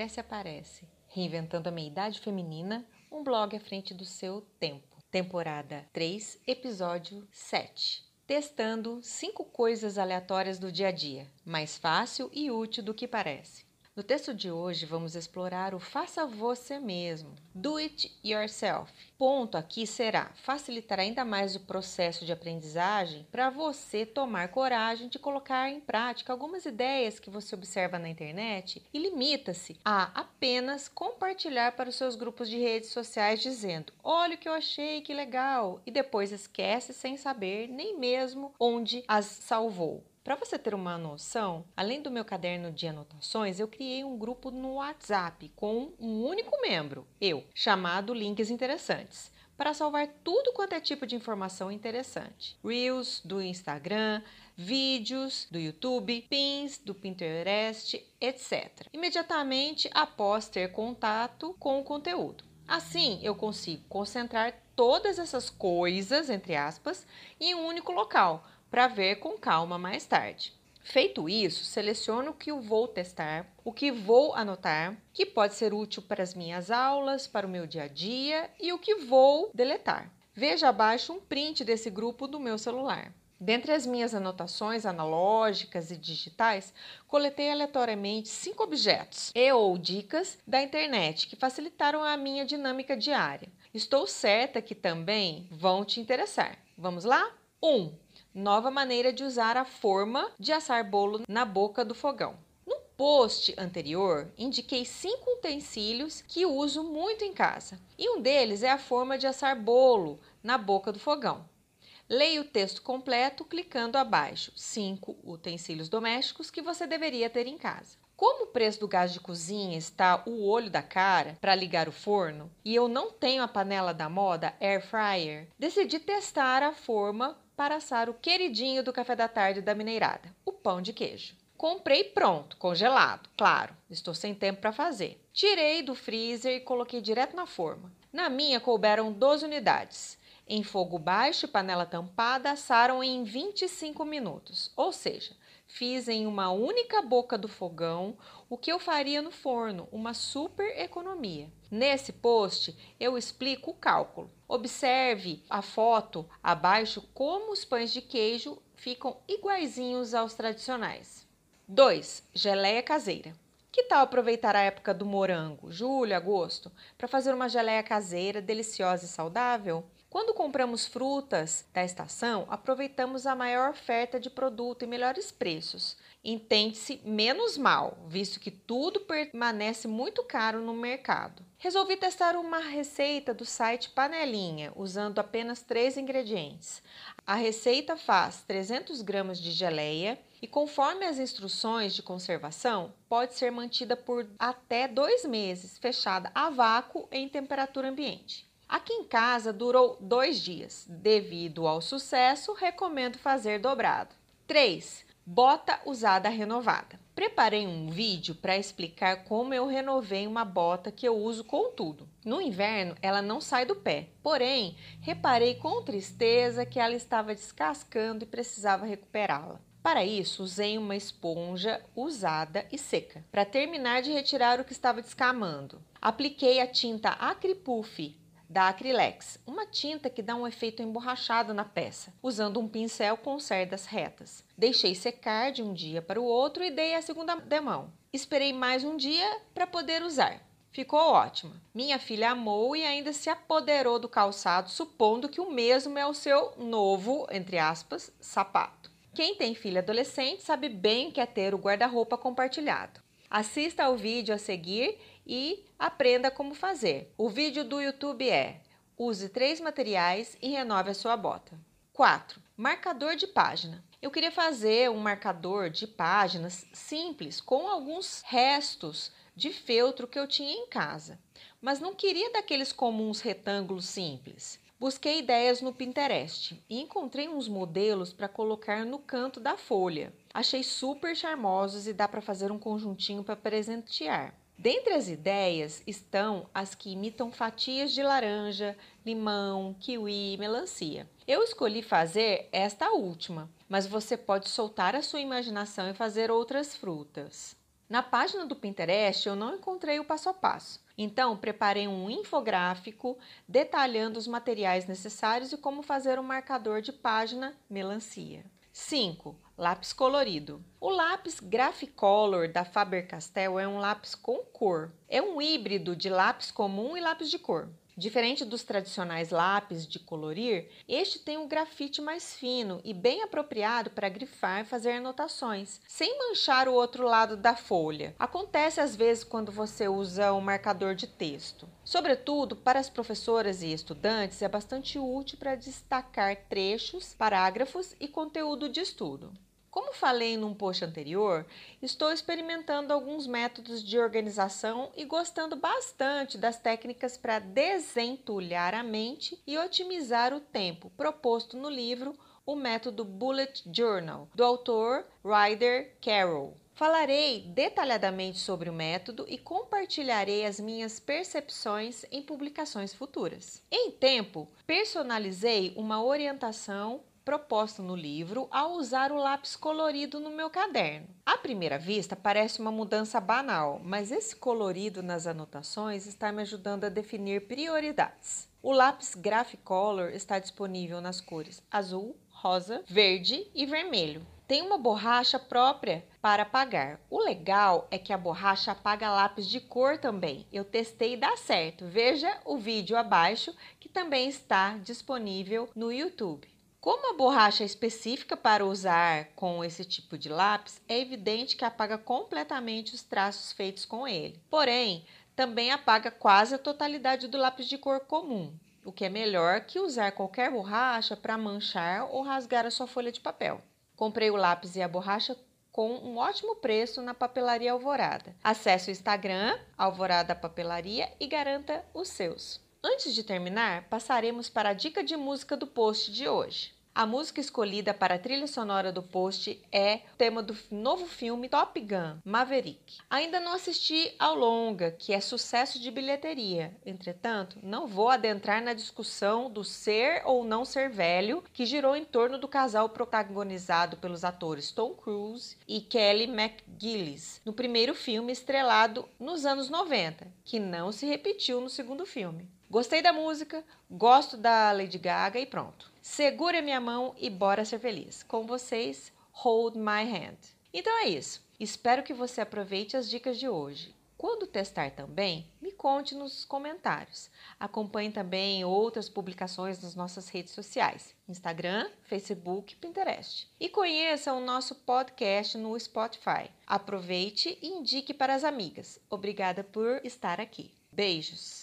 cresce e aparece, reinventando a meia-idade feminina, um blog à frente do seu tempo. Temporada 3, episódio 7. Testando 5 coisas aleatórias do dia a dia, mais fácil e útil do que parece. No texto de hoje, vamos explorar o faça você mesmo, do it yourself. Ponto aqui será facilitar ainda mais o processo de aprendizagem para você tomar coragem de colocar em prática algumas ideias que você observa na internet e limita-se a apenas compartilhar para os seus grupos de redes sociais dizendo: "Olha o que eu achei, que legal", e depois esquece sem saber nem mesmo onde as salvou. Para você ter uma noção, além do meu caderno de anotações, eu criei um grupo no WhatsApp com um único membro, eu, chamado Links Interessantes, para salvar tudo quanto é tipo de informação interessante. Reels do Instagram, vídeos do YouTube, pins do Pinterest, etc. Imediatamente após ter contato com o conteúdo. Assim, eu consigo concentrar todas essas coisas, entre aspas, em um único local para ver com calma mais tarde. Feito isso, seleciono o que eu vou testar, o que vou anotar, que pode ser útil para as minhas aulas, para o meu dia a dia e o que vou deletar. Veja abaixo um print desse grupo do meu celular. Dentre as minhas anotações analógicas e digitais, coletei aleatoriamente cinco objetos e ou dicas da internet que facilitaram a minha dinâmica diária. Estou certa que também vão te interessar. Vamos lá? 1. Um, nova maneira de usar a forma de assar bolo na boca do fogão. No post anterior, indiquei cinco utensílios que uso muito em casa, e um deles é a forma de assar bolo na boca do fogão. Leia o texto completo clicando abaixo. Cinco utensílios domésticos que você deveria ter em casa. Como o preço do gás de cozinha está o olho da cara para ligar o forno e eu não tenho a panela da moda air fryer, decidi testar a forma para assar o queridinho do café da tarde da mineirada, o pão de queijo. Comprei pronto, congelado, claro, estou sem tempo para fazer. Tirei do freezer e coloquei direto na forma. Na minha couberam 12 unidades. Em fogo baixo e panela tampada, assaram em 25 minutos, ou seja, fiz em uma única boca do fogão o que eu faria no forno, uma super economia. Nesse post eu explico o cálculo. Observe a foto abaixo como os pães de queijo ficam iguaizinhos aos tradicionais. 2. Geleia caseira. Que tal aproveitar a época do morango, julho, agosto, para fazer uma geleia caseira deliciosa e saudável? Quando compramos frutas da estação, aproveitamos a maior oferta de produto e melhores preços. Entende-se menos mal, visto que tudo permanece muito caro no mercado. Resolvi testar uma receita do site Panelinha, usando apenas três ingredientes. A receita faz 300 gramas de geleia e, conforme as instruções de conservação, pode ser mantida por até dois meses, fechada a vácuo em temperatura ambiente. Aqui em casa durou dois dias. Devido ao sucesso, recomendo fazer dobrado. 3. Bota usada renovada. Preparei um vídeo para explicar como eu renovei uma bota que eu uso com tudo. No inverno, ela não sai do pé, porém, reparei com tristeza que ela estava descascando e precisava recuperá-la. Para isso, usei uma esponja usada e seca, para terminar de retirar o que estava descamando. Apliquei a tinta Acripuff da Acrylex, uma tinta que dá um efeito emborrachado na peça, usando um pincel com cerdas retas. Deixei secar de um dia para o outro e dei a segunda demão. Esperei mais um dia para poder usar. Ficou ótima. Minha filha amou e ainda se apoderou do calçado, supondo que o mesmo é o seu novo, entre aspas, sapato. Quem tem filha adolescente sabe bem que é ter o guarda-roupa compartilhado. Assista ao vídeo a seguir e aprenda como fazer. O vídeo do YouTube é: use três materiais e renove a sua bota. 4. Marcador de página. Eu queria fazer um marcador de páginas simples com alguns restos de feltro que eu tinha em casa, mas não queria daqueles comuns retângulos simples. Busquei ideias no Pinterest e encontrei uns modelos para colocar no canto da folha. Achei super charmosos e dá para fazer um conjuntinho para presentear. Dentre as ideias estão as que imitam fatias de laranja, limão, kiwi, melancia. Eu escolhi fazer esta última, mas você pode soltar a sua imaginação e fazer outras frutas. Na página do Pinterest eu não encontrei o passo a passo. Então, preparei um infográfico detalhando os materiais necessários e como fazer um marcador de página melancia. 5. Lápis colorido. O lápis Graphicolor da Faber-Castell é um lápis com cor. É um híbrido de lápis comum e lápis de cor. Diferente dos tradicionais lápis de colorir, este tem um grafite mais fino e bem apropriado para grifar e fazer anotações, sem manchar o outro lado da folha. Acontece às vezes quando você usa um marcador de texto. Sobretudo, para as professoras e estudantes, é bastante útil para destacar trechos, parágrafos e conteúdo de estudo. Como falei num post anterior, estou experimentando alguns métodos de organização e gostando bastante das técnicas para desentulhar a mente e otimizar o tempo proposto no livro O Método Bullet Journal, do autor Ryder Carroll. Falarei detalhadamente sobre o método e compartilharei as minhas percepções em publicações futuras. Em tempo, personalizei uma orientação proposta no livro ao usar o lápis colorido no meu caderno. À primeira vista, parece uma mudança banal, mas esse colorido nas anotações está me ajudando a definir prioridades. O lápis Graphicolor está disponível nas cores azul, rosa, verde e vermelho. Tem uma borracha própria para apagar. O legal é que a borracha apaga lápis de cor também. Eu testei e dá certo. Veja o vídeo abaixo que também está disponível no YouTube. Como a borracha é específica para usar com esse tipo de lápis, é evidente que apaga completamente os traços feitos com ele. Porém, também apaga quase a totalidade do lápis de cor comum, o que é melhor que usar qualquer borracha para manchar ou rasgar a sua folha de papel. Comprei o lápis e a borracha com um ótimo preço na Papelaria Alvorada. Acesse o Instagram Alvorada Papelaria e garanta os seus. Antes de terminar, passaremos para a dica de música do post de hoje. A música escolhida para a trilha sonora do post é o tema do novo filme Top Gun Maverick. Ainda não assisti ao longa, que é sucesso de bilheteria. Entretanto, não vou adentrar na discussão do ser ou não ser velho, que girou em torno do casal protagonizado pelos atores Tom Cruise e Kelly McGillis, no primeiro filme estrelado nos anos 90, que não se repetiu no segundo filme. Gostei da música, gosto da Lady Gaga e pronto. Segura minha mão e bora ser feliz. Com vocês, Hold My Hand. Então é isso. Espero que você aproveite as dicas de hoje. Quando testar também, me conte nos comentários. Acompanhe também outras publicações nas nossas redes sociais: Instagram, Facebook, Pinterest. E conheça o nosso podcast no Spotify. Aproveite e indique para as amigas. Obrigada por estar aqui. Beijos!